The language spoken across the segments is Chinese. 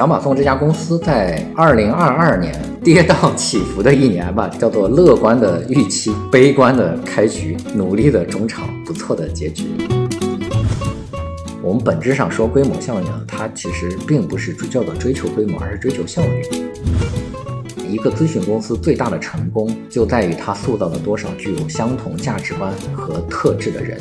小马送这家公司在二零二二年 跌宕起伏的一年吧，叫做乐观的预期，悲观的开局，努力的中场，不错的结局。我们本质上说规模效应，它其实并不是叫做追求规模，而是追求效率。一个咨询公司最大的成功，就在于它塑造了多少具有相同价值观和特质的人。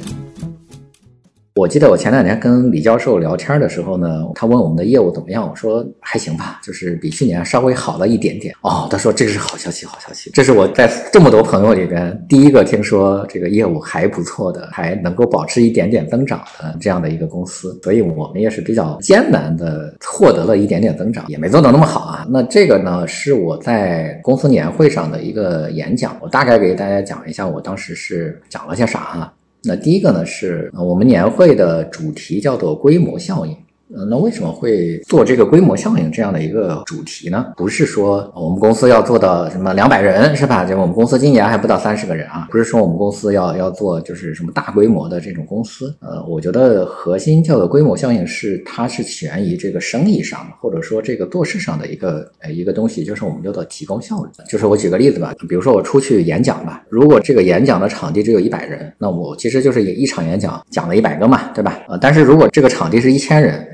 我记得我前两年跟李教授聊天的时候呢，他问我们的业务怎么样，我说还行吧，就是比去年稍微好了一点点。哦，他说这是好消息，好消息，这是我在这么多朋友里边第一个听说这个业务还不错的，还能够保持一点点增长的这样的一个公司。所以我们也是比较艰难的获得了一点点增长，也没做到那么好啊。那这个呢，是我在公司年会上的一个演讲，我大概给大家讲一下我当时是讲了些啥啊。那第一个呢，是我们年会的主题叫做规模效应。呃，那为什么会做这个规模效应这样的一个主题呢？不是说我们公司要做到什么两百人是吧？就我们公司今年还不到三十个人啊，不是说我们公司要要做就是什么大规模的这种公司。呃，我觉得核心叫做规模效应是它是起源于这个生意上，或者说这个做事上的一个呃一个东西，就是我们叫做提高效率。就是我举个例子吧，比如说我出去演讲吧，如果这个演讲的场地只有一百人，那我其实就是一场演讲讲了一百个嘛，对吧？呃，但是如果这个场地是一千人。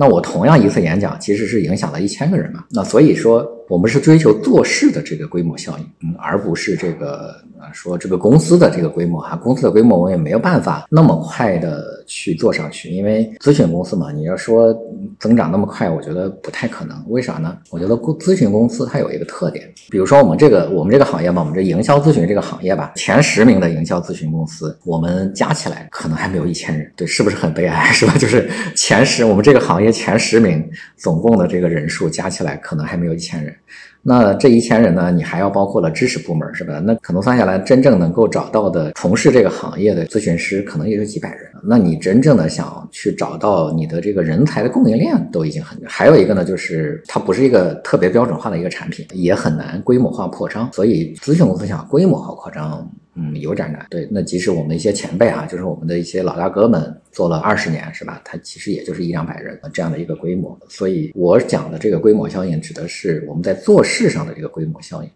那我同样一次演讲，其实是影响了一千个人嘛。那所以说，我们是追求做事的这个规模效应，嗯，而不是这个啊说这个公司的这个规模哈。公司的规模我也没有办法那么快的去做上去，因为咨询公司嘛，你要说增长那么快，我觉得不太可能。为啥呢？我觉得咨询公司它有一个特点，比如说我们这个我们这个行业吧，我们这营销咨询这个行业吧，前十名的营销咨询公司，我们加起来可能还没有一千人，对，是不是很悲哀？是吧？就是前十，我们这个行业。前十名总共的这个人数加起来可能还没有一千人，那这一千人呢，你还要包括了知识部门，是吧？那可能算下来，真正能够找到的从事这个行业的咨询师，可能也就几百人。那你真正的想去找到你的这个人才的供应链，都已经很。还有一个呢，就是它不是一个特别标准化的一个产品，也很难规模化扩张。所以咨询公司想规模化扩张。嗯，有点难。对，那即使我们一些前辈啊，就是我们的一些老大哥们做了二十年，是吧？他其实也就是一两百人这样的一个规模。所以我讲的这个规模效应，指的是我们在做事上的这个规模效应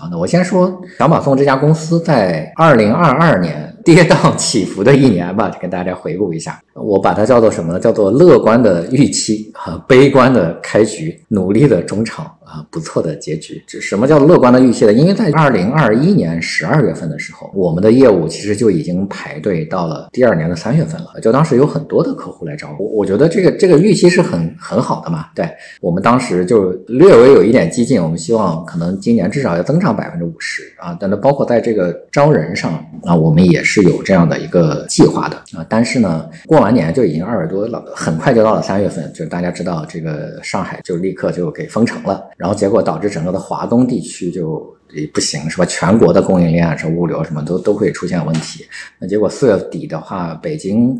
啊。那我先说小马送这家公司在二零二二年跌宕起伏的一年吧，就跟大家回顾一下。我把它叫做什么呢？叫做乐观的预期和悲观的开局，努力的中场。啊，不错的结局。这什么叫乐观的预期呢？因为在二零二一年十二月份的时候，我们的业务其实就已经排队到了第二年的三月份了。就当时有很多的客户来找我，我觉得这个这个预期是很很好的嘛。对我们当时就略微有一点激进，我们希望可能今年至少要增长百分之五十啊。但是包括在这个招人上啊，我们也是有这样的一个计划的啊。但是呢，过完年就已经二月多了，很快就到了三月份，就大家知道这个上海就立刻就给封城了。然后结果导致整个的华东地区就也不行，是吧？全国的供应链是物流什么都都会出现问题。那结果四月底的话，北京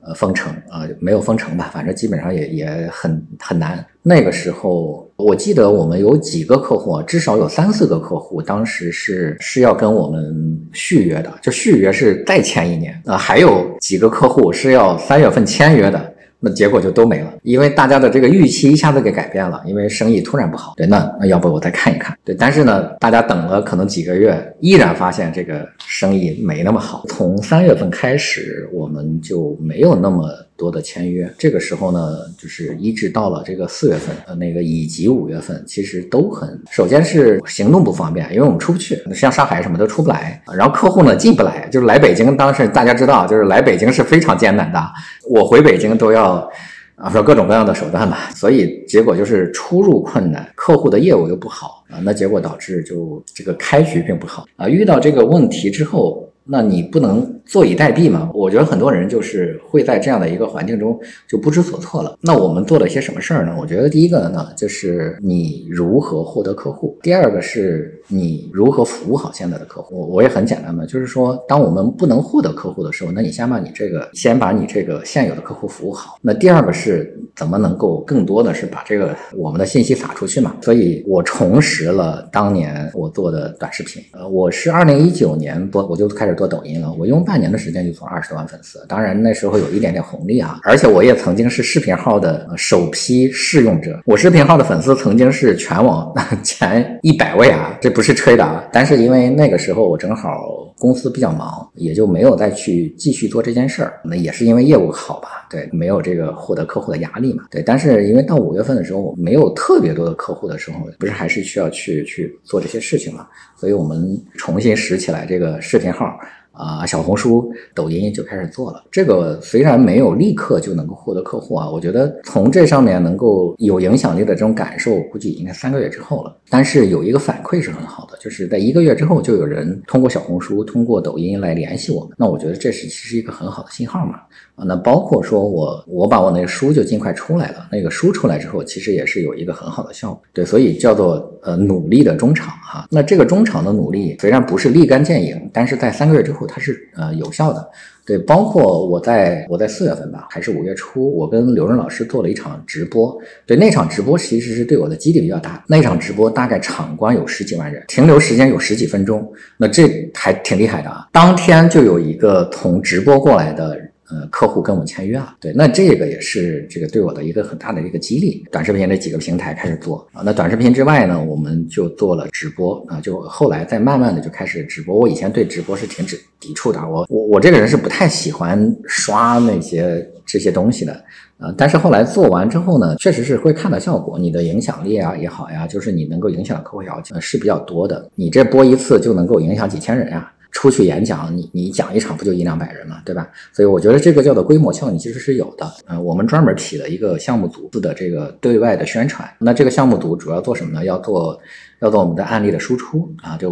呃封城啊，没有封城吧？反正基本上也也很很难。那个时候我记得我们有几个客户，至少有三四个客户，当时是是要跟我们续约的，就续约是再签一年啊。还有几个客户是要三月份签约的。那结果就都没了，因为大家的这个预期一下子给改变了，因为生意突然不好。对，那那要不我再看一看。对，但是呢，大家等了可能几个月，依然发现这个生意没那么好。从三月份开始，我们就没有那么。多的签约，这个时候呢，就是一直到了这个四月份，呃，那个以及五月份，其实都很，首先是行动不方便，因为我们出不去，像上海什么都出不来，然后客户呢进不来，就是来北京，当时大家知道，就是来北京是非常艰难的，我回北京都要啊说各种各样的手段吧，所以结果就是出入困难，客户的业务又不好啊，那结果导致就这个开局并不好啊，遇到这个问题之后。那你不能坐以待毙嘛？我觉得很多人就是会在这样的一个环境中就不知所措了。那我们做了些什么事儿呢？我觉得第一个呢，就是你如何获得客户；第二个是你如何服务好现在的客户。我也很简单嘛，就是说，当我们不能获得客户的时候，那你先把你这个先把你这个现有的客户服务好。那第二个是怎么能够更多的是把这个我们的信息撒出去嘛？所以我重拾了当年我做的短视频。呃，我是二零一九年多我就开始。做抖音了，我用半年的时间就从二十多万粉丝。当然那时候有一点点红利啊，而且我也曾经是视频号的首批试用者。我视频号的粉丝曾经是全网 前一百位啊，这不是吹的啊。但是因为那个时候我正好。公司比较忙，也就没有再去继续做这件事儿。那也是因为业务好吧？对，没有这个获得客户的压力嘛？对。但是因为到五月份的时候，没有特别多的客户的时候，不是还是需要去去做这些事情嘛？所以我们重新拾起来这个视频号。啊，小红书、抖音就开始做了。这个虽然没有立刻就能够获得客户啊，我觉得从这上面能够有影响力的这种感受，估计应该三个月之后了。但是有一个反馈是很好的，就是在一个月之后就有人通过小红书、通过抖音来联系我们。那我觉得这是其实一个很好的信号嘛。啊，那包括说我我把我那个书就尽快出来了，那个书出来之后，其实也是有一个很好的效果。对，所以叫做呃努力的中场哈。那这个中场的努力虽然不是立竿见影，但是在三个月之后它是呃有效的。对，包括我在我在四月份吧，还是五月初，我跟刘润老师做了一场直播。对，那场直播其实是对我的激励比较大。那场直播大概场观有十几万人，停留时间有十几分钟，那这还挺厉害的啊。当天就有一个从直播过来的。呃，客户跟我们签约了，对，那这个也是这个对我的一个很大的一个激励。短视频这几个平台开始做啊，那短视频之外呢，我们就做了直播啊，就后来再慢慢的就开始直播。我以前对直播是挺抵抵触的，我我我这个人是不太喜欢刷那些这些东西的啊。但是后来做完之后呢，确实是会看到效果，你的影响力啊也好呀，就是你能够影响客户要求是比较多的。你这播一次就能够影响几千人呀。出去演讲，你你讲一场不就一两百人嘛，对吧？所以我觉得这个叫做规模效应，其实是有的。嗯，我们专门起了一个项目组的这个对外的宣传。那这个项目组主要做什么呢？要做要做我们的案例的输出啊，就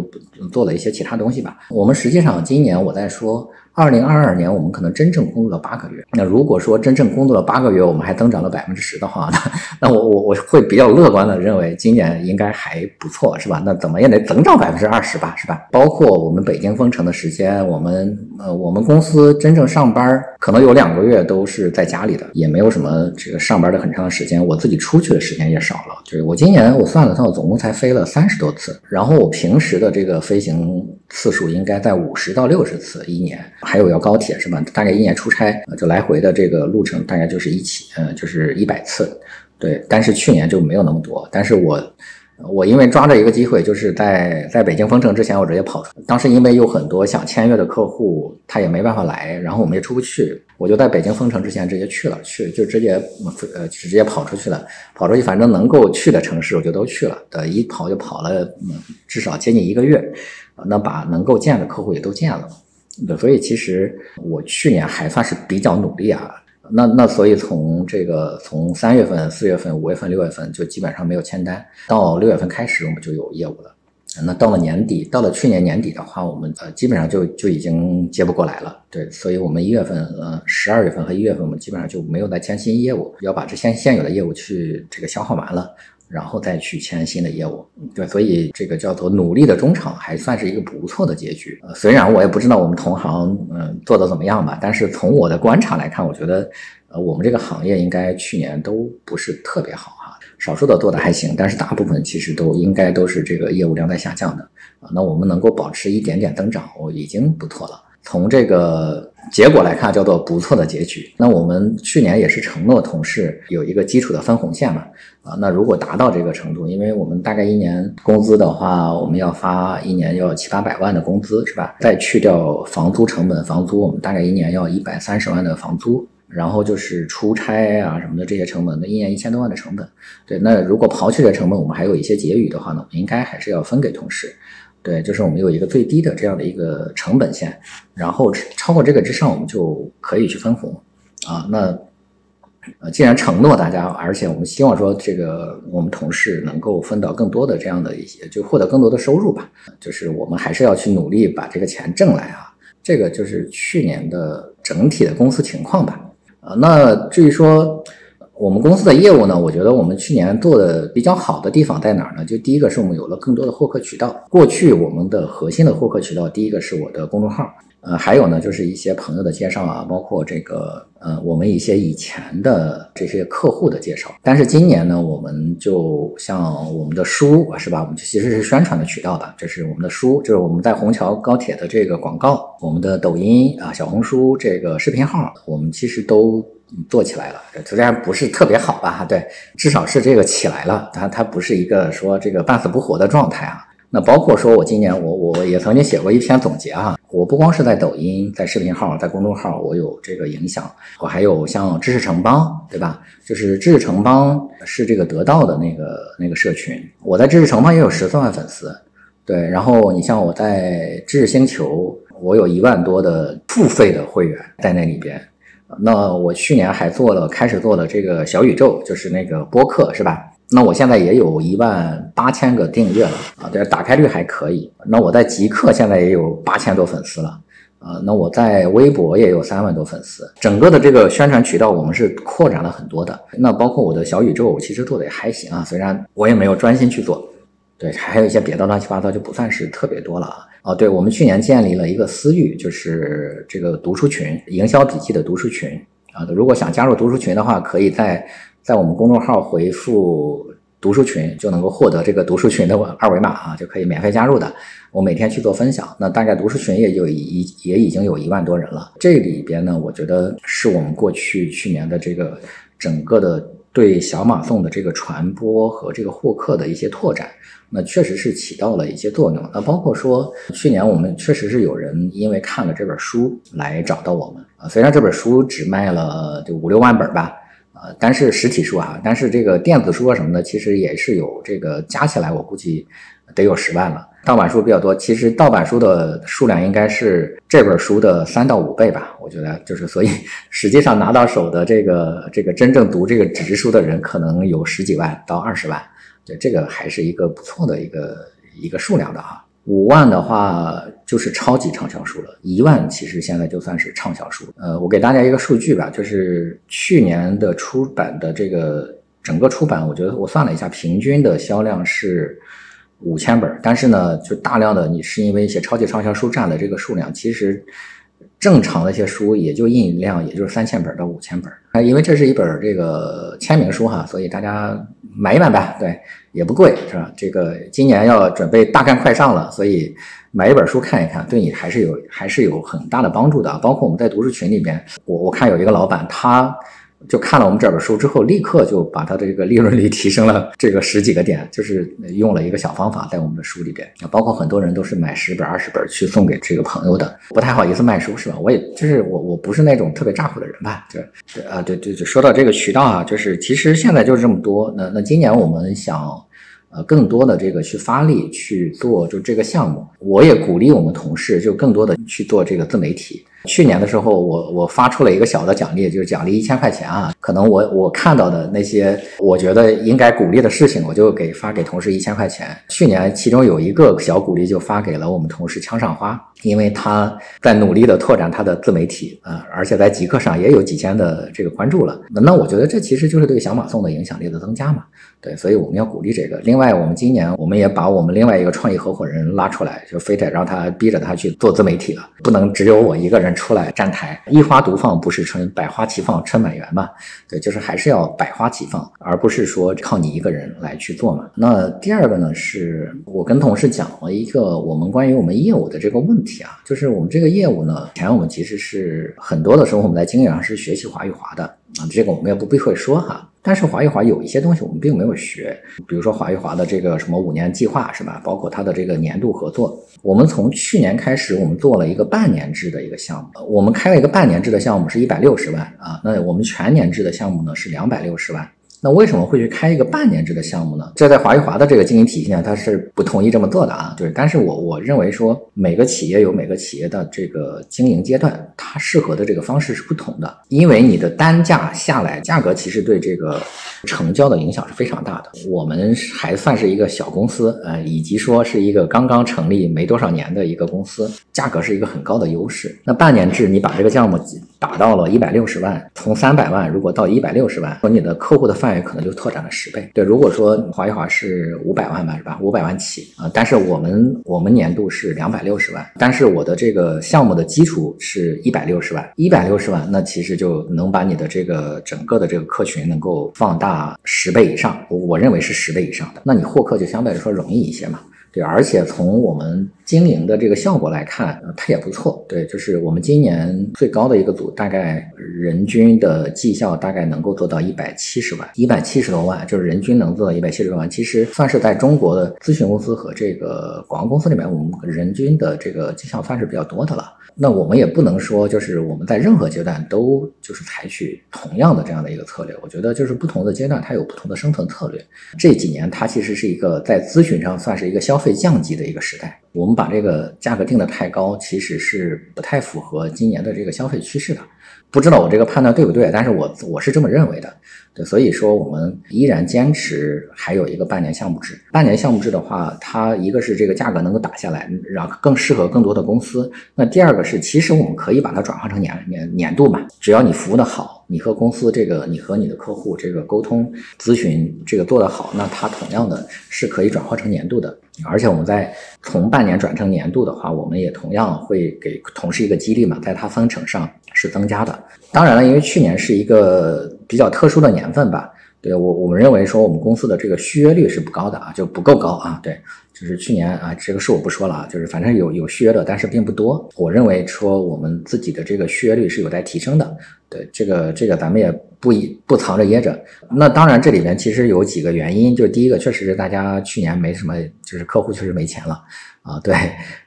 做了一些其他东西吧。我们实际上今年我在说。二零二二年，我们可能真正工作了八个月。那如果说真正工作了八个月，我们还增长了百分之十的话，那我我我会比较乐观的认为今年应该还不错，是吧？那怎么也得增长百分之二十吧，是吧？包括我们北京封城的时间，我们呃我们公司真正上班可能有两个月都是在家里的，也没有什么这个上班的很长的时间。我自己出去的时间也少了，就是我今年我算了算，我总共才飞了三十多次，然后我平时的这个飞行。次数应该在五十到六十次一年，还有要高铁是吧？大概一年出差就来回的这个路程大概就是一起，呃，就是一百次，对。但是去年就没有那么多，但是我。我因为抓着一个机会，就是在在北京封城之前，我直接跑出。当时因为有很多想签约的客户，他也没办法来，然后我们也出不去，我就在北京封城之前直接去了，去就直接呃直接跑出去了，跑出去反正能够去的城市我就都去了。呃，一跑就跑了至少接近一个月，那把能够见的客户也都见了。所以其实我去年还算是比较努力啊。那那所以从这个从三月份、四月份、五月份、六月份就基本上没有签单，到六月份开始我们就有业务了。那到了年底，到了去年年底的话，我们呃基本上就就已经接不过来了。对，所以我们一月份、呃十二月份和一月份我们基本上就没有再签新业务，要把这现现有的业务去这个消耗完了。然后再去签新的业务，对，所以这个叫做努力的中场还算是一个不错的结局。呃，虽然我也不知道我们同行嗯做的怎么样吧，但是从我的观察来看，我觉得呃我们这个行业应该去年都不是特别好哈，少数的做的还行，但是大部分其实都应该都是这个业务量在下降的啊。那我们能够保持一点点增长，我已经不错了。从这个结果来看，叫做不错的结局。那我们去年也是承诺同事有一个基础的分红线嘛，啊，那如果达到这个程度，因为我们大概一年工资的话，我们要发一年要七八百万的工资，是吧？再去掉房租成本，房租我们大概一年要一百三十万的房租，然后就是出差啊什么的这些成本，那一年一千多万的成本。对，那如果刨去这成本，我们还有一些结余的话呢，应该还是要分给同事。对，就是我们有一个最低的这样的一个成本线，然后超过这个之上，我们就可以去分红啊。那呃，既然承诺大家，而且我们希望说这个我们同事能够分到更多的这样的一些，就获得更多的收入吧。就是我们还是要去努力把这个钱挣来啊。这个就是去年的整体的公司情况吧。啊，那至于说。我们公司的业务呢，我觉得我们去年做的比较好的地方在哪儿呢？就第一个是我们有了更多的获客渠道。过去我们的核心的获客渠道，第一个是我的公众号，呃，还有呢，就是一些朋友的介绍啊，包括这个呃，我们一些以前的这些客户的介绍。但是今年呢，我们就像我们的书是吧？我们其实是宣传的渠道的，这是我们的书，就是我们在虹桥高铁的这个广告，我们的抖音啊、小红书这个视频号，我们其实都做起来了。虽然不是特别好吧，对，至少是这个起来了。它它不是一个说这个半死不活的状态啊。那包括说，我今年我我也曾经写过一篇总结啊，我不光是在抖音、在视频号、在公众号，我有这个影响，我还有像知识城邦，对吧？就是知识城邦是这个得到的那个那个社群，我在知识城邦也有十四万粉丝，对。然后你像我在知识星球，我有一万多的付费的会员在那里边。那我去年还做了，开始做了这个小宇宙，就是那个播客，是吧？那我现在也有一万八千个订阅了啊，对，打开率还可以。那我在极客现在也有八千多粉丝了啊，那我在微博也有三万多粉丝。整个的这个宣传渠道我们是扩展了很多的。那包括我的小宇宙，我其实做的也还行啊，虽然我也没有专心去做。对，还有一些别的乱七八糟就不算是特别多了啊。哦，对，我们去年建立了一个私域，就是这个读书群，营销笔记的读书群啊。如果想加入读书群的话，可以在。在我们公众号回复“读书群”就能够获得这个读书群的二维码啊，就可以免费加入的。我每天去做分享，那大概读书群也就已也已经有一万多人了。这里边呢，我觉得是我们过去去年的这个整个的对小马送的这个传播和这个获客的一些拓展，那确实是起到了一些作用。那包括说去年我们确实是有人因为看了这本书来找到我们啊，虽然这本书只卖了就五六万本吧。呃，但是实体书啊，但是这个电子书啊什么的，其实也是有这个加起来，我估计得有十万了。盗版书比较多，其实盗版书的数量应该是这本书的三到五倍吧。我觉得就是，所以实际上拿到手的这个这个真正读这个纸质书的人，可能有十几万到二十万，对，这个还是一个不错的一个一个数量的哈。五万的话就是超级畅销书了，一万其实现在就算是畅销书。呃，我给大家一个数据吧，就是去年的出版的这个整个出版，我觉得我算了一下，平均的销量是五千本。但是呢，就大量的你是因为一些超级畅销书占了这个数量，其实正常的一些书也就印量也就是三千本到五千本。啊，因为这是一本这个签名书哈，所以大家。买一买呗，对，也不贵，是吧？这个今年要准备大干快上了，所以买一本书看一看，对你还是有还是有很大的帮助的。包括我们在读书群里边，我我看有一个老板他。就看了我们这本书之后，立刻就把他的这个利润率提升了这个十几个点，就是用了一个小方法在我们的书里边，包括很多人都是买十本、二十本去送给这个朋友的，不太好意思卖书是吧？我也就是我我不是那种特别咋呼的人吧？对，啊对对对，说到这个渠道啊，就是其实现在就是这么多。那那今年我们想。呃，更多的这个去发力去做，就这个项目，我也鼓励我们同事就更多的去做这个自媒体。去年的时候，我我发出了一个小的奖励，就是奖励一千块钱啊。可能我我看到的那些我觉得应该鼓励的事情，我就给发给同事一千块钱。去年其中有一个小鼓励，就发给了我们同事枪上花，因为他在努力的拓展他的自媒体啊，而且在极客上也有几千的这个关注了。那我觉得这其实就是对小马送的影响力的增加嘛。对，所以我们要鼓励这个。另外，我们今年我们也把我们另外一个创意合伙人拉出来，就非得让他逼着他去做自媒体了，不能只有我一个人出来站台，一花独放不是春，百花齐放春满园嘛？对，就是还是要百花齐放，而不是说靠你一个人来去做嘛。那第二个呢，是我跟同事讲了一个我们关于我们业务的这个问题啊，就是我们这个业务呢，前我们其实是很多的时候我们在经营上是学习华与华的啊，这个我们也不必会说哈。但是华与华有一些东西我们并没有学，比如说华与华的这个什么五年计划是吧？包括它的这个年度合作，我们从去年开始，我们做了一个半年制的一个项目。我们开了一个半年制的项目是一百六十万啊，那我们全年制的项目呢是两百六十万。那为什么会去开一个半年制的项目呢？这在华与华的这个经营体系呢，它是不同意这么做的啊。对，但是我我认为说每个企业有每个企业的这个经营阶段，它适合的这个方式是不同的。因为你的单价下来，价格其实对这个成交的影响是非常大的。我们还算是一个小公司，呃，以及说是一个刚刚成立没多少年的一个公司，价格是一个很高的优势。那半年制，你把这个项目。达到了一百六十万，从三百万如果到一百六十万，说你的客户的范围可能就拓展了十倍。对，如果说华一华是五百万吧，是吧？五百万起啊，但是我们我们年度是两百六十万，但是我的这个项目的基础是一百六十万，一百六十万，那其实就能把你的这个整个的这个客群能够放大十倍以上，我我认为是十倍以上的，那你获客就相对来说容易一些嘛。对，而且从我们经营的这个效果来看，它也不错。对，就是我们今年最高的一个组，大概人均的绩效大概能够做到一百七十万，一百七十多万，就是人均能做到一百七十多万。其实算是在中国的咨询公司和这个广告公司里面，我们人均的这个绩效算是比较多的了。那我们也不能说，就是我们在任何阶段都就是采取同样的这样的一个策略。我觉得就是不同的阶段它有不同的生存策略。这几年它其实是一个在咨询上算是一个消费降级的一个时代。我们把这个价格定的太高，其实是不太符合今年的这个消费趋势的。不知道我这个判断对不对，但是我我是这么认为的。对，所以说我们依然坚持还有一个半年项目制。半年项目制的话，它一个是这个价格能够打下来，让更适合更多的公司。那第二个是，其实我们可以把它转化成年年年度嘛，只要你服务的好，你和公司这个，你和你的客户这个沟通咨询这个做得好，那它同样的是可以转化成年度的。而且我们在从半年转成年度的话，我们也同样会给同事一个激励嘛，在它分成上是增加的。当然了，因为去年是一个比较特殊的年份吧，对我我们认为说我们公司的这个续约率是不高的啊，就不够高啊。对，就是去年啊，这个数我不说了啊，就是反正有有续约的，但是并不多。我认为说我们自己的这个续约率是有待提升的。对，这个这个咱们也不一不藏着掖着。那当然这里面其实有几个原因，就第一个确实是大家去年没什么，就是客户确实没钱了。啊，对，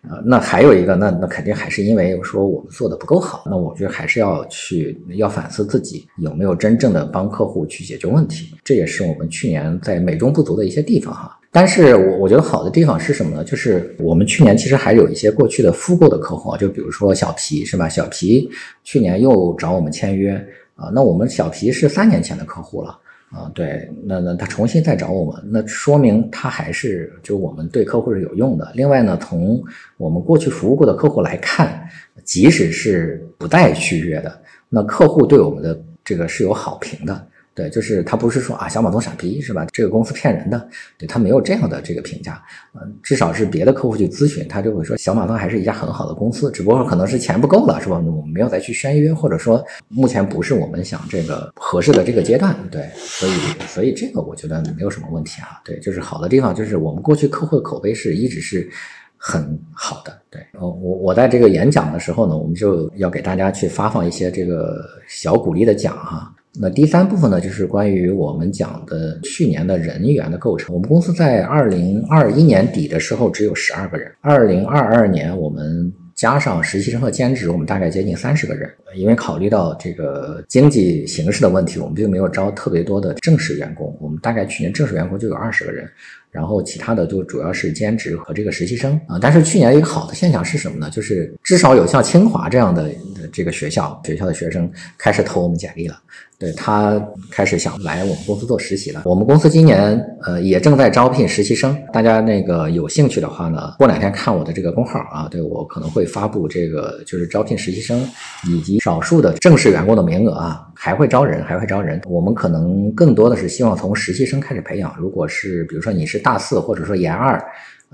呃，那还有一个，那那肯定还是因为说我们做的不够好，那我觉得还是要去要反思自己有没有真正的帮客户去解决问题，这也是我们去年在美中不足的一些地方哈。但是我我觉得好的地方是什么呢？就是我们去年其实还有一些过去的复购的客户，就比如说小皮是吧？小皮去年又找我们签约啊，那我们小皮是三年前的客户了。啊，对，那那他重新再找我们，那说明他还是就我们对客户是有用的。另外呢，从我们过去服务过的客户来看，即使是不带续约的，那客户对我们的这个是有好评的。对，就是他不是说啊小马东傻逼是吧？这个公司骗人的，对他没有这样的这个评价，嗯，至少是别的客户去咨询，他就会说小马东还是一家很好的公司，只不过可能是钱不够了，是吧？我们没有再去签约，或者说目前不是我们想这个合适的这个阶段，对，所以所以这个我觉得没有什么问题啊，对，就是好的地方就是我们过去客户的口碑是一直是很好的，对，我我我在这个演讲的时候呢，我们就要给大家去发放一些这个小鼓励的奖哈。那第三部分呢，就是关于我们讲的去年的人员的构成。我们公司在二零二一年底的时候只有十二个人，二零二二年我们加上实习生和兼职，我们大概接近三十个人。因为考虑到这个经济形势的问题，我们并没有招特别多的正式员工，我们大概去年正式员工就有二十个人。然后其他的就主要是兼职和这个实习生啊，但是去年一个好的现象是什么呢？就是至少有像清华这样的这个学校，学校的学生开始投我们简历了，对他开始想来我们公司做实习了。我们公司今年呃也正在招聘实习生，大家那个有兴趣的话呢，过两天看我的这个公号啊，对我可能会发布这个就是招聘实习生以及少数的正式员工的名额啊。还会招人，还会招人。我们可能更多的是希望从实习生开始培养。如果是比如说你是大四，或者说研二，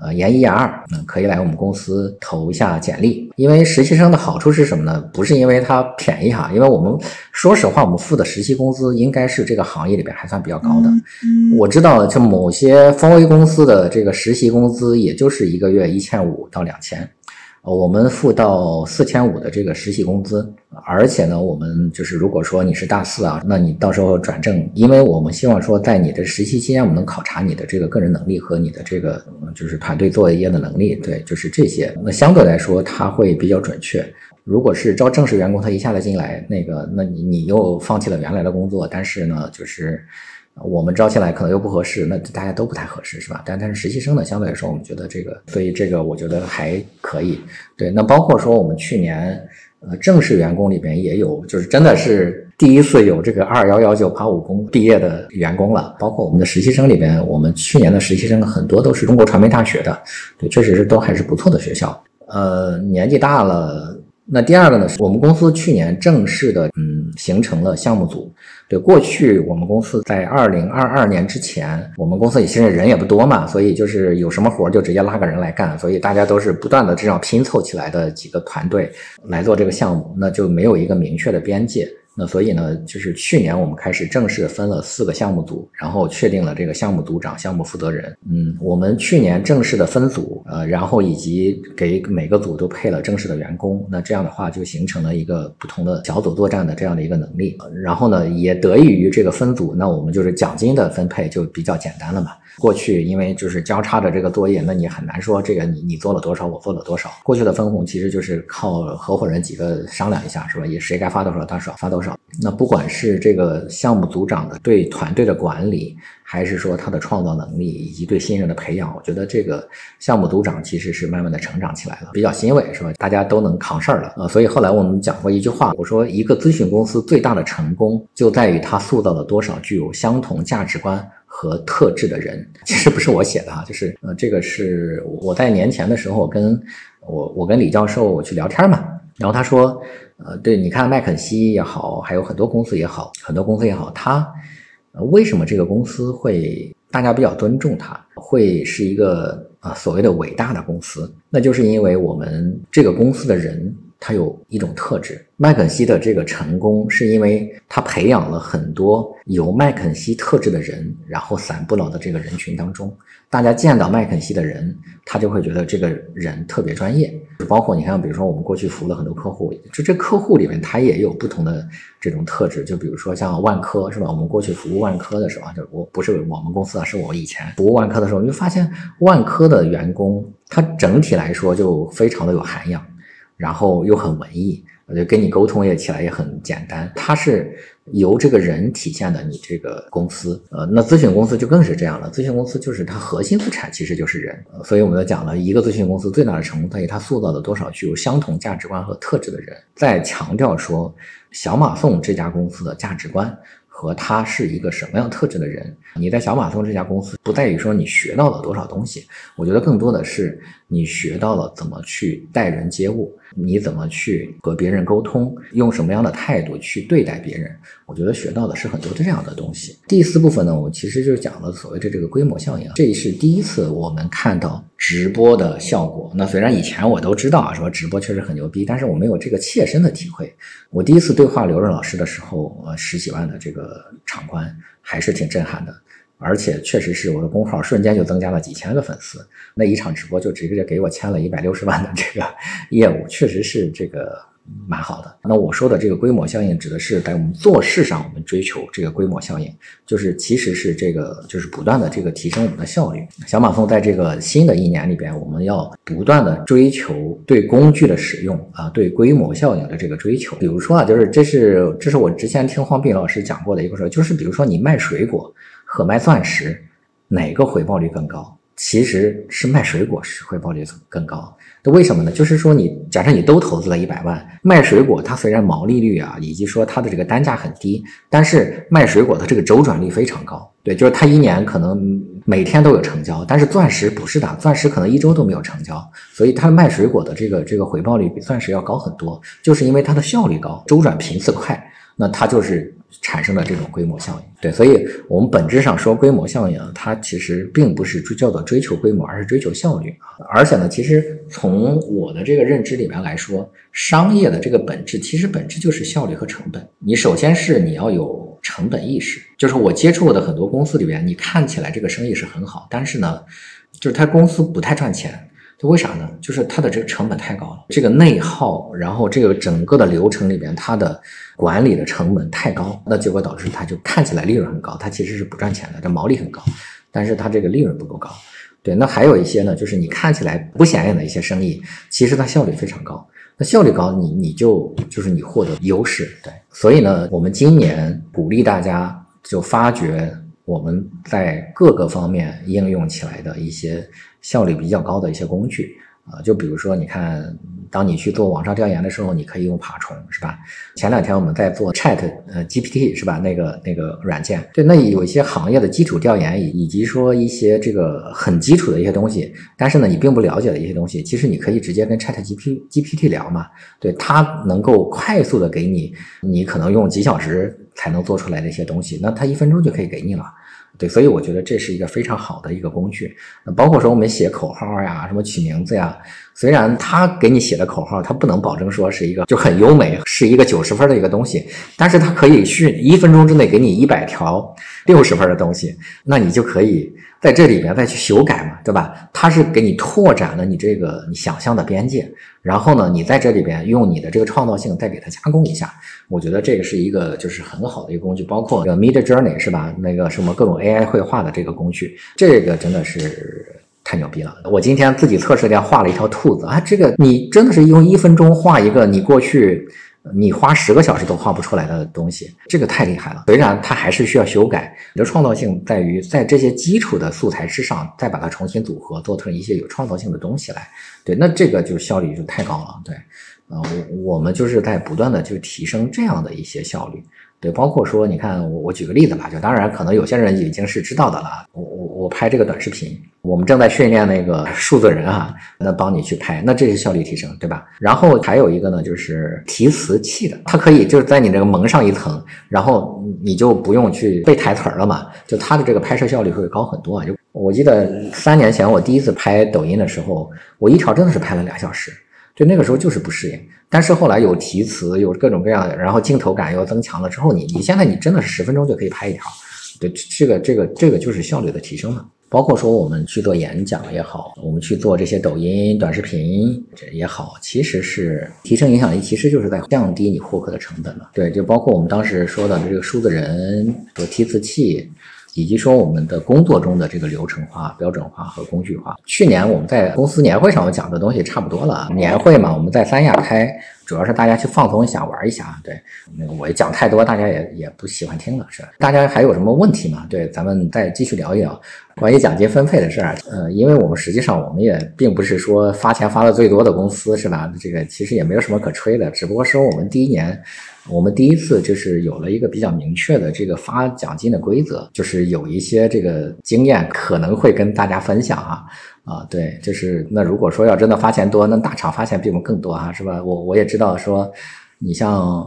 呃研一研二，嗯，可以来我们公司投一下简历。因为实习生的好处是什么呢？不是因为它便宜哈，因为我们说实话，我们付的实习工资应该是这个行业里边还算比较高的。我知道，就某些方威公司的这个实习工资，也就是一个月一千五到两千。我们付到四千五的这个实习工资，而且呢，我们就是如果说你是大四啊，那你到时候转正，因为我们希望说在你的实习期间，我们能考察你的这个个人能力和你的这个就是团队作业的能力，对，就是这些。那相对来说，它会比较准确。如果是招正式员工，他一下子进来，那个，那你你又放弃了原来的工作，但是呢，就是。我们招进来可能又不合适，那大家都不太合适，是吧？但但是实习生呢，相对来说，我们觉得这个，所以这个我觉得还可以。对，那包括说我们去年，呃，正式员工里边也有，就是真的是第一次有这个二幺幺九八五工毕业的员工了。包括我们的实习生里边，我们去年的实习生很多都是中国传媒大学的，对，确实是都还是不错的学校。呃，年纪大了。那第二个呢，是我们公司去年正式的嗯形成了项目组。对，过去我们公司在二零二二年之前，我们公司也现在人也不多嘛，所以就是有什么活就直接拉个人来干，所以大家都是不断的这样拼凑起来的几个团队来做这个项目，那就没有一个明确的边界。那所以呢，就是去年我们开始正式分了四个项目组，然后确定了这个项目组长、项目负责人。嗯，我们去年正式的分组，呃，然后以及给每个组都配了正式的员工。那这样的话就形成了一个不同的小组作战的这样的一个能力。然后呢，也得益于这个分组，那我们就是奖金的分配就比较简单了嘛。过去因为就是交叉的这个作业，那你很难说这个你你做了多少，我做了多少。过去的分红其实就是靠合伙人几个商量一下，是吧？也谁该发多少，他少发多少。那不管是这个项目组长的对团队的管理，还是说他的创造能力以及对新人的培养，我觉得这个项目组长其实是慢慢的成长起来了，比较欣慰，是吧？大家都能扛事儿了啊。所以后来我们讲过一句话，我说一个咨询公司最大的成功就在于它塑造了多少具有相同价值观。和特质的人，其实不是我写的哈，就是呃，这个是我在年前的时候跟我我跟李教授我去聊天嘛，然后他说，呃，对，你看麦肯锡也好，还有很多公司也好，很多公司也好，他呃为什么这个公司会大家比较尊重它，会是一个啊所谓的伟大的公司，那就是因为我们这个公司的人。他有一种特质，麦肯锡的这个成功是因为他培养了很多有麦肯锡特质的人，然后散布到的这个人群当中，大家见到麦肯锡的人，他就会觉得这个人特别专业。包括你看，比如说我们过去服务了很多客户，就这客户里面他也有不同的这种特质。就比如说像万科是吧？我们过去服务万科的时候，就我不是我们公司啊，是我以前服务万科的时候，你就发现万科的员工他整体来说就非常的有涵养。然后又很文艺，我觉得跟你沟通也起来也很简单。它是由这个人体现的，你这个公司，呃，那咨询公司就更是这样了。咨询公司就是它核心资产其实就是人，所以我们就讲了一个咨询公司最大的成功在于它塑造了多少具有相同价值观和特质的人。再强调说，小马送这家公司的价值观。和他是一个什么样特质的人？你在小马送这家公司，不在于说你学到了多少东西，我觉得更多的是你学到了怎么去待人接物，你怎么去和别人沟通，用什么样的态度去对待别人。我觉得学到的是很多这样的东西。第四部分呢，我其实就讲了所谓的这个规模效应，这是第一次我们看到直播的效果。那虽然以前我都知道啊，说直播确实很牛逼，但是我没有这个切身的体会。我第一次对话刘润老师的时候，呃，十几万的这个。场观还是挺震撼的，而且确实是我的公号瞬间就增加了几千个粉丝，那一场直播就直接给我签了一百六十万的这个业务，确实是这个。蛮好的。那我说的这个规模效应，指的是在我们做事上，我们追求这个规模效应，就是其实是这个，就是不断的这个提升我们的效率。小马蜂在这个新的一年里边，我们要不断的追求对工具的使用啊，对规模效应的这个追求。比如说啊，就是这是这是我之前听黄斌老师讲过的一个事儿，就是比如说你卖水果和卖钻石，哪个回报率更高？其实是卖水果是回报率更高。那为什么呢？就是说，你假设你都投资了一百万卖水果，它虽然毛利率啊，以及说它的这个单价很低，但是卖水果的这个周转率非常高。对，就是它一年可能每天都有成交，但是钻石不是的，钻石可能一周都没有成交，所以它卖水果的这个这个回报率比钻石要高很多，就是因为它的效率高，周转频次快，那它就是。产生的这种规模效应，对，所以我们本质上说规模效应，它其实并不是追叫做追求规模，而是追求效率而且呢，其实从我的这个认知里面来说，商业的这个本质其实本质就是效率和成本。你首先是你要有成本意识，就是我接触过的很多公司里边，你看起来这个生意是很好，但是呢，就是他公司不太赚钱。为啥呢？就是它的这个成本太高了，这个内耗，然后这个整个的流程里边，它的管理的成本太高，那结果导致它就看起来利润很高，它其实是不赚钱的，这毛利很高，但是它这个利润不够高。对，那还有一些呢，就是你看起来不显眼的一些生意，其实它效率非常高。那效率高，你你就就是你获得优势。对，所以呢，我们今年鼓励大家就发掘我们在各个方面应用起来的一些。效率比较高的一些工具，啊，就比如说，你看，当你去做网上调研的时候，你可以用爬虫，是吧？前两天我们在做 Chat 呃 GPT 是吧？那个那个软件，对，那有一些行业的基础调研，以以及说一些这个很基础的一些东西，但是呢，你并不了解的一些东西，其实你可以直接跟 Chat GPT GPT 聊嘛，对，它能够快速的给你，你可能用几小时才能做出来的一些东西，那它一分钟就可以给你了。对，所以我觉得这是一个非常好的一个工具。那包括说我们写口号呀，什么取名字呀，虽然他给你写的口号，他不能保证说是一个就很优美，是一个九十分的一个东西，但是他可以是一分钟之内给你一百条六十分的东西，那你就可以。在这里边再去修改嘛，对吧？它是给你拓展了你这个你想象的边界，然后呢，你在这里边用你的这个创造性再给它加工一下，我觉得这个是一个就是很好的一个工具。包括 Mid Journey 是吧？那个什么各种 AI 绘画的这个工具，这个真的是太牛逼了。我今天自己测试一下画了一条兔子啊，这个你真的是用一分钟画一个你过去。你花十个小时都画不出来的东西，这个太厉害了。虽然它还是需要修改，你的创造性在于在这些基础的素材之上，再把它重新组合，做成一些有创造性的东西来。对，那这个就效率就太高了。对，呃，我我们就是在不断的去提升这样的一些效率。对，包括说，你看我我举个例子吧，就当然可能有些人已经是知道的了。我我我拍这个短视频，我们正在训练那个数字人啊，那帮你去拍，那这是效率提升，对吧？然后还有一个呢，就是提词器的，它可以就是在你这个蒙上一层，然后你就不用去背台词了嘛，就它的这个拍摄效率会高很多啊。就我记得三年前我第一次拍抖音的时候，我一条真的是拍了俩小时。就那个时候就是不适应，但是后来有提词，有各种各样的，然后镜头感又增强了之后，你你现在你真的是十分钟就可以拍一条，对，这个这个这个就是效率的提升嘛。包括说我们去做演讲也好，我们去做这些抖音短视频也好，其实是提升影响力，其实就是在降低你获客的成本嘛。对，就包括我们当时说的这个数字人和提词器。以及说我们的工作中的这个流程化、标准化和工具化。去年我们在公司年会上我讲的东西差不多了。年会嘛，我们在三亚开，主要是大家去放松一下、玩一下啊。对，那个我讲太多，大家也也不喜欢听了，是吧？大家还有什么问题吗？对，咱们再继续聊一聊关于奖金分配的事儿。呃，因为我们实际上我们也并不是说发钱发的最多的公司，是吧？这个其实也没有什么可吹的，只不过说我们第一年。我们第一次就是有了一个比较明确的这个发奖金的规则，就是有一些这个经验可能会跟大家分享啊啊，对，就是那如果说要真的发钱多，那大厂发钱比我们更多啊，是吧？我我也知道说，你像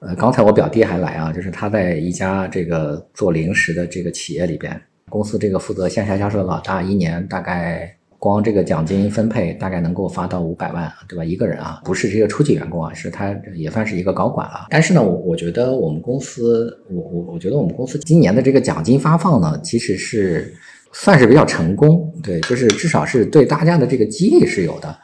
呃刚才我表弟还来啊，就是他在一家这个做零食的这个企业里边，公司这个负责线下销售的老大，一年大概。光这个奖金分配大概能够发到五百万，对吧？一个人啊，不是这个初级员工啊，是他也算是一个高管了。但是呢，我我觉得我们公司，我我我觉得我们公司今年的这个奖金发放呢，其实是算是比较成功，对，就是至少是对大家的这个激励是有的。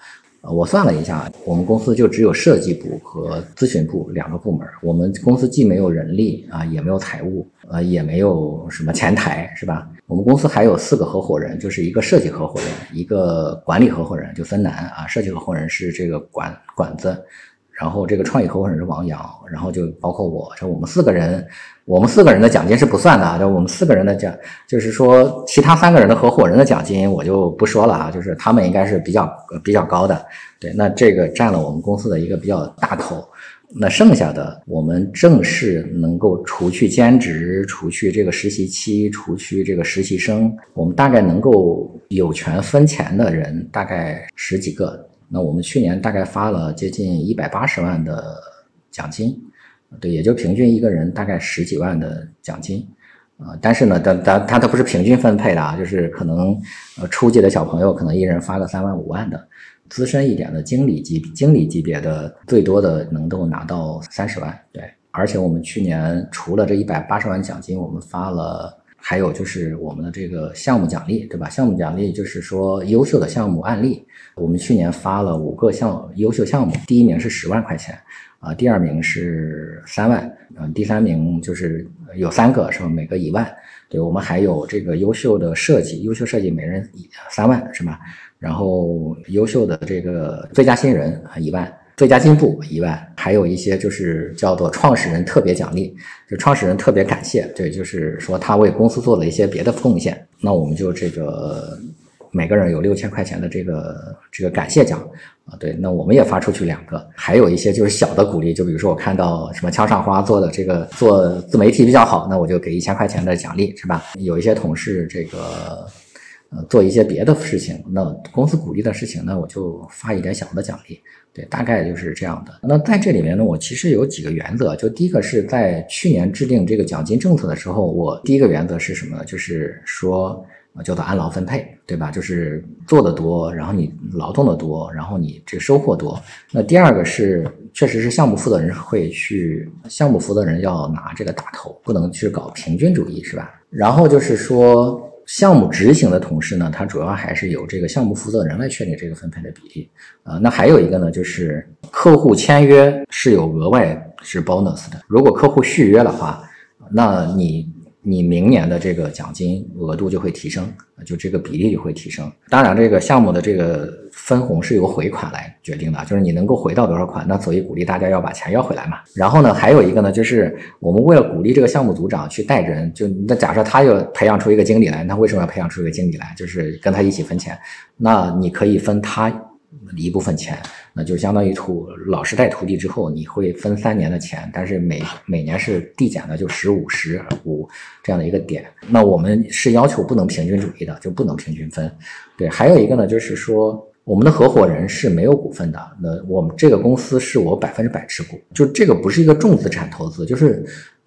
我算了一下，我们公司就只有设计部和咨询部两个部门。我们公司既没有人力啊，也没有财务，呃，也没有什么前台，是吧？我们公司还有四个合伙人，就是一个设计合伙人，一个管理合伙人，就分男啊。设计合伙人是这个管管子。然后这个创意合伙人是王阳，然后就包括我，就我们四个人，我们四个人的奖金是不算的啊，就我们四个人的奖，就是说其他三个人的合伙人的奖金我就不说了啊，就是他们应该是比较比较高的，对，那这个占了我们公司的一个比较大头，那剩下的我们正式能够除去兼职，除去这个实习期，除去这个实习生，我们大概能够有权分钱的人大概十几个。那我们去年大概发了接近一百八十万的奖金，对，也就平均一个人大概十几万的奖金，啊，但是呢，它它它它不是平均分配的啊，就是可能呃初级的小朋友可能一人发个三万五万的，资深一点的经理级经理级别的最多的能够拿到三十万，对，而且我们去年除了这一百八十万奖金，我们发了。还有就是我们的这个项目奖励，对吧？项目奖励就是说优秀的项目案例，我们去年发了五个项优秀项目，第一名是十万块钱，啊，第二名是三万，嗯，第三名就是有三个是吧？每个一万，对，我们还有这个优秀的设计，优秀设计每人三万是吧？然后优秀的这个最佳新人啊一万。最佳进步一万，还有一些就是叫做创始人特别奖励，就创始人特别感谢，对，就是说他为公司做了一些别的贡献，那我们就这个每个人有六千块钱的这个这个感谢奖啊，对，那我们也发出去两个，还有一些就是小的鼓励，就比如说我看到什么枪上花做的这个做自媒体比较好，那我就给一千块钱的奖励，是吧？有一些同事这个做一些别的事情，那公司鼓励的事情，那我就发一点小的奖励。对，大概就是这样的。那在这里面呢，我其实有几个原则。就第一个是在去年制定这个奖金政策的时候，我第一个原则是什么呢？就是说，叫做按劳分配，对吧？就是做的多，然后你劳动的多，然后你这收获多。那第二个是，确实是项目负责人会去，项目负责人要拿这个大头，不能去搞平均主义，是吧？然后就是说。项目执行的同事呢，他主要还是由这个项目负责人来确定这个分配的比例啊。那还有一个呢，就是客户签约是有额外是 bonus 的，如果客户续约的话，那你。你明年的这个奖金额度就会提升，就这个比例就会提升。当然，这个项目的这个分红是由回款来决定的，就是你能够回到多少款，那所以鼓励大家要把钱要回来嘛。然后呢，还有一个呢，就是我们为了鼓励这个项目组长去带人，就那假设他又培养出一个经理来，那为什么要培养出一个经理来？就是跟他一起分钱，那你可以分他。一部分钱，那就相当于徒老师带徒弟之后，你会分三年的钱，但是每每年是递减的，就十五十五这样的一个点。那我们是要求不能平均主义的，就不能平均分。对，还有一个呢，就是说我们的合伙人是没有股份的。那我们这个公司是我百分之百持股，就这个不是一个重资产投资，就是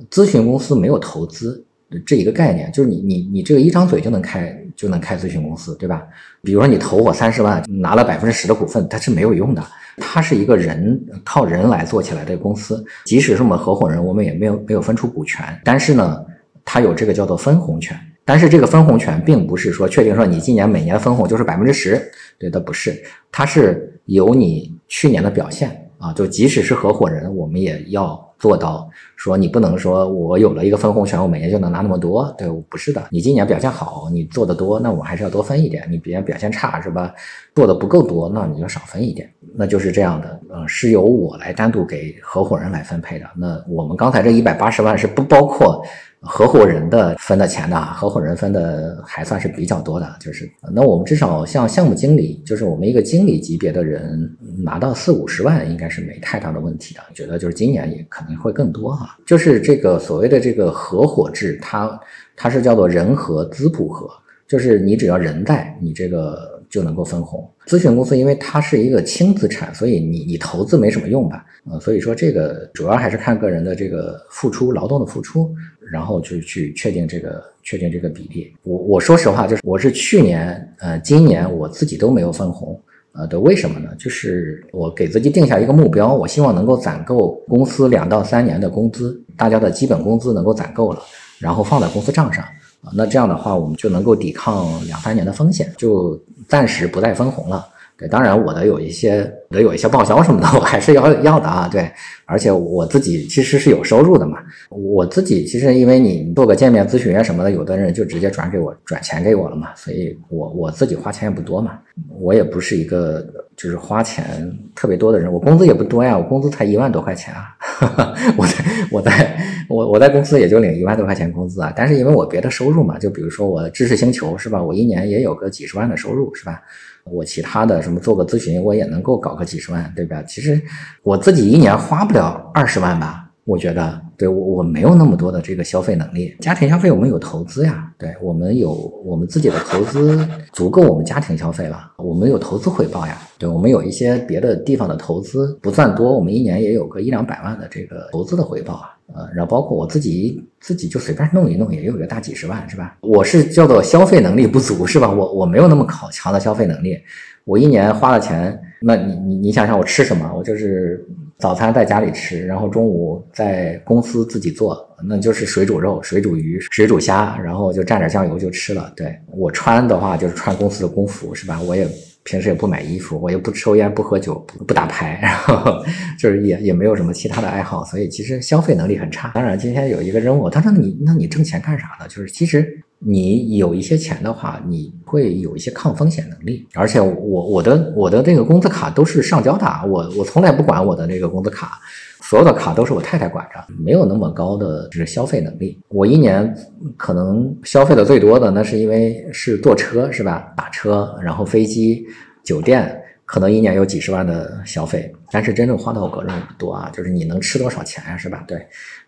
咨询公司没有投资。这一个概念就是你你你这个一张嘴就能开就能开咨询公司，对吧？比如说你投我三十万，拿了百分之十的股份，它是没有用的。它是一个人靠人来做起来的公司，即使是我们合伙人，我们也没有没有分出股权，但是呢，它有这个叫做分红权。但是这个分红权并不是说确定说你今年每年分红就是百分之十，对的不是，它是由你去年的表现啊，就即使是合伙人，我们也要。做到说你不能说我有了一个分红权，我每年就能拿那么多，对，不是的。你今年表现好，你做的多，那我还是要多分一点；你别表现差，是吧？做的不够多，那你就少分一点。那就是这样的，呃，是由我来单独给合伙人来分配的。那我们刚才这一百八十万是不包括。合伙人的分的钱呢？合伙人分的还算是比较多的，就是那我们至少像项目经理，就是我们一个经理级别的人拿到四五十万，应该是没太大的问题的。觉得就是今年也可能会更多哈。就是这个所谓的这个合伙制，它它是叫做人和资不合，就是你只要人在，你这个。就能够分红。咨询公司因为它是一个轻资产，所以你你投资没什么用吧？呃，所以说这个主要还是看个人的这个付出劳动的付出，然后去去确定这个确定这个比例。我我说实话，就是我是去年呃今年我自己都没有分红，呃的为什么呢？就是我给自己定下一个目标，我希望能够攒够公司两到三年的工资，大家的基本工资能够攒够了，然后放在公司账上。啊，那这样的话，我们就能够抵抗两三年的风险，就暂时不再分红了。对，当然我的有一些，的有一些报销什么的，我还是要要的啊。对，而且我自己其实是有收入的嘛。我自己其实因为你做个见面咨询啊什么的，有的人就直接转给我，转钱给我了嘛。所以我我自己花钱也不多嘛，我也不是一个就是花钱特别多的人。我工资也不多呀，我工资才一万多块钱啊。我在我在我我在公司也就领一万多块钱工资啊。但是因为我别的收入嘛，就比如说我知识星球是吧，我一年也有个几十万的收入是吧。我其他的什么做个咨询，我也能够搞个几十万，对吧？其实我自己一年花不了二十万吧，我觉得，对我我没有那么多的这个消费能力。家庭消费我们有投资呀，对我们有我们自己的投资足够我们家庭消费了，我们有投资回报呀，对我们有一些别的地方的投资不算多，我们一年也有个一两百万的这个投资的回报啊。呃，然后包括我自己，自己就随便弄一弄，也有个大几十万，是吧？我是叫做消费能力不足，是吧？我我没有那么考强的消费能力，我一年花了钱，那你你你想想我吃什么？我就是早餐在家里吃，然后中午在公司自己做，那就是水煮肉、水煮鱼、水煮虾，然后就蘸点酱油就吃了。对我穿的话，就是穿公司的工服，是吧？我也。平时也不买衣服，我也不抽烟、不喝酒、不打牌，然后就是也也没有什么其他的爱好，所以其实消费能力很差。当然，今天有一个任务，他说你那你挣钱干啥呢？就是其实你有一些钱的话，你会有一些抗风险能力。而且我我的我的这个工资卡都是上交的啊，我我从来不管我的这个工资卡，所有的卡都是我太太管着，没有那么高的就是消费能力。我一年可能消费的最多的，那是因为是坐车是吧？打车，然后飞机、酒店，可能一年有几十万的消费，但是真正花到我个人不多啊。就是你能吃多少钱呀，是吧？对。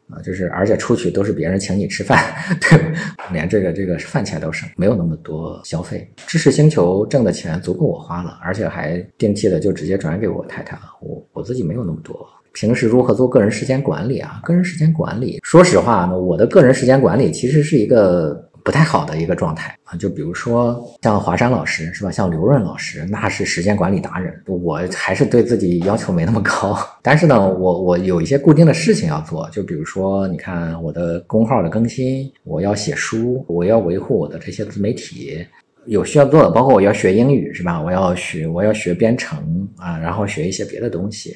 啊，就是而且出去都是别人请你吃饭，对，连这个这个饭钱都省，没有那么多消费。知识星球挣的钱足够我花了，而且还定期的就直接转给我太太了。我我自己没有那么多。平时如何做个人时间管理啊？个人时间管理，说实话呢，我的个人时间管理其实是一个。不太好的一个状态啊，就比如说像华山老师是吧，像刘润老师，那是时间管理达人。我还是对自己要求没那么高，但是呢，我我有一些固定的事情要做，就比如说你看我的公号的更新，我要写书，我要维护我的这些自媒体，有需要做的，包括我要学英语是吧？我要学我要学编程啊，然后学一些别的东西，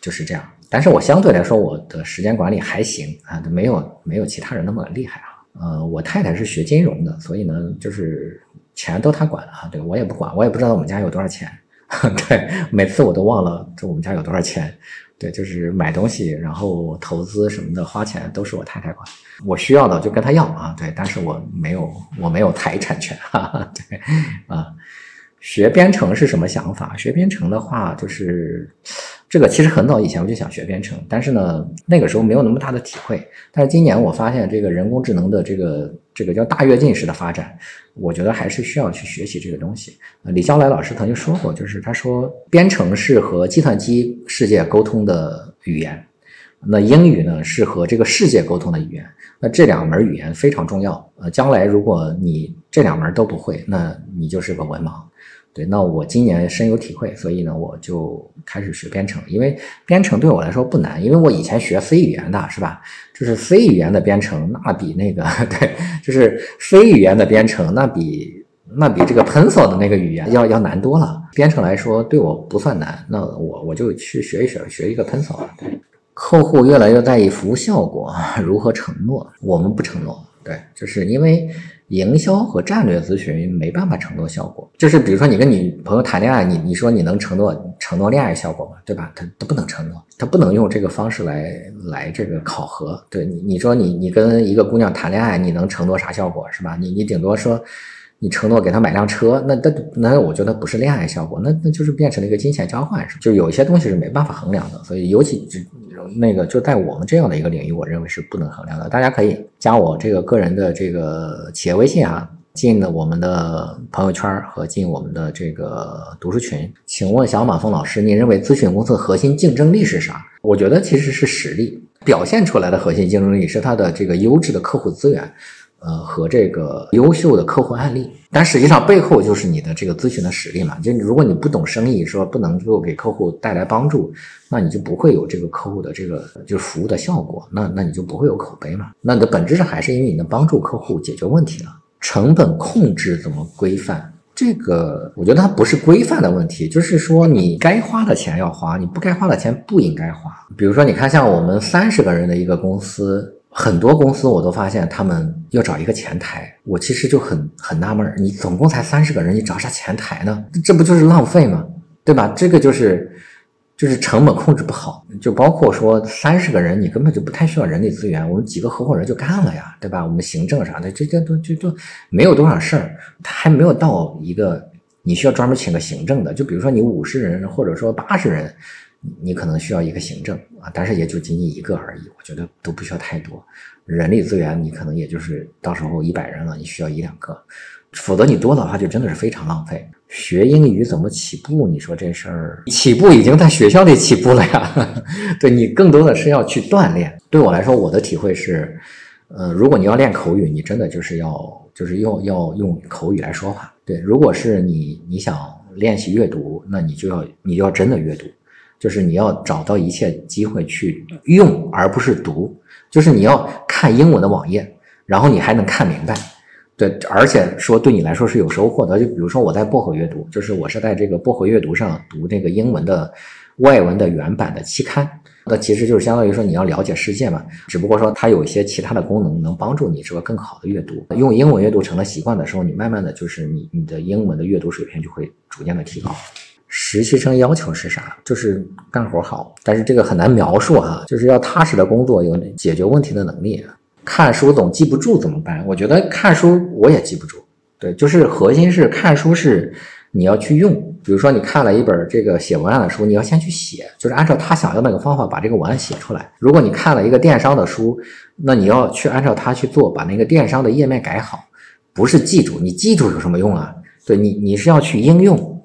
就是这样。但是我相对来说我的时间管理还行啊，没有没有其他人那么厉害啊。呃，我太太是学金融的，所以呢，就是钱都她管啊，对我也不管，我也不知道我们家有多少钱，对，每次我都忘了这我们家有多少钱，对，就是买东西，然后投资什么的花钱都是我太太管，我需要的就跟她要啊，对，但是我没有我没有财产权，哈哈，对，啊，学编程是什么想法？学编程的话就是。这个其实很早以前我就想学编程，但是呢，那个时候没有那么大的体会。但是今年我发现这个人工智能的这个这个叫大跃进式的发展，我觉得还是需要去学习这个东西。李笑来老师曾经说过，就是他说编程是和计算机世界沟通的语言，那英语呢是和这个世界沟通的语言。那这两门语言非常重要。呃，将来如果你这两门都不会，那你就是个文盲。那我今年深有体会，所以呢，我就开始学编程。因为编程对我来说不难，因为我以前学 C 语言的，是吧？就是 C 语言的编程，那比那个 对，就是 C 语言的编程，那比那比这个 Pencil 的那个语言要要难多了。编程来说对我不算难，那我我就去学一学，学一个 Pencil。对，客户越来越在意服务效果，如何承诺？我们不承诺。对，就是因为。营销和战略咨询没办法承诺效果，就是比如说你跟你朋友谈恋爱，你你说你能承诺承诺恋爱效果吗？对吧？他他不能承诺，他不能用这个方式来来这个考核。对你你说你你跟一个姑娘谈恋爱，你能承诺啥效果是吧？你你顶多说你承诺给他买辆车，那那那我觉得不是恋爱效果，那那就是变成了一个金钱交换，是就有一些东西是没办法衡量的，所以尤其那个就在我们这样的一个领域，我认为是不能衡量的。大家可以加我这个个人的这个企业微信啊，进我们的朋友圈和进我们的这个读书群。请问小马峰老师，你认为咨询公司核心竞争力是啥？我觉得其实是实力表现出来的核心竞争力是它的这个优质的客户资源。呃，和这个优秀的客户案例，但实际上背后就是你的这个咨询的实力嘛。就如果你不懂生意，说不能够给客户带来帮助，那你就不会有这个客户的这个就是服务的效果，那那你就不会有口碑嘛。那你的本质上还是因为你能帮助客户解决问题了。成本控制怎么规范？这个我觉得它不是规范的问题，就是说你该花的钱要花，你不该花的钱不应该花。比如说，你看像我们三十个人的一个公司。很多公司我都发现他们要找一个前台，我其实就很很纳闷儿你总共才三十个人，你找啥前台呢？这不就是浪费吗？对吧？这个就是就是成本控制不好，就包括说三十个人，你根本就不太需要人力资源，我们几个合伙人就干了呀，对吧？我们行政啥的，这这都就就没有多少事儿，他还没有到一个你需要专门请个行政的，就比如说你五十人或者说八十人。你可能需要一个行政啊，但是也就仅仅一个而已，我觉得都不需要太多。人力资源你可能也就是到时候一百人了，你需要一两个，否则你多的话就真的是非常浪费。学英语怎么起步？你说这事儿起步已经在学校里起步了呀。对你更多的是要去锻炼。对我来说，我的体会是，呃，如果你要练口语，你真的就是要就是要要用口语来说话。对，如果是你你想练习阅读，那你就要你就要真的阅读。就是你要找到一切机会去用，而不是读。就是你要看英文的网页，然后你还能看明白，对，而且说对你来说是有收获的。就比如说我在薄荷阅读，就是我是在这个薄荷阅读上读这个英文的外文的原版的期刊，那其实就是相当于说你要了解世界嘛，只不过说它有一些其他的功能能帮助你这个更好的阅读。用英文阅读成了习惯的时候，你慢慢的就是你你的英文的阅读水平就会逐渐的提高。实习生要求是啥？就是干活好，但是这个很难描述哈，就是要踏实的工作，有解决问题的能力。看书总记不住怎么办？我觉得看书我也记不住。对，就是核心是看书是你要去用。比如说你看了一本这个写文案的书，你要先去写，就是按照他想要那个方法把这个文案写出来。如果你看了一个电商的书，那你要去按照他去做，把那个电商的页面改好。不是记住，你记住有什么用啊？对你，你是要去应用。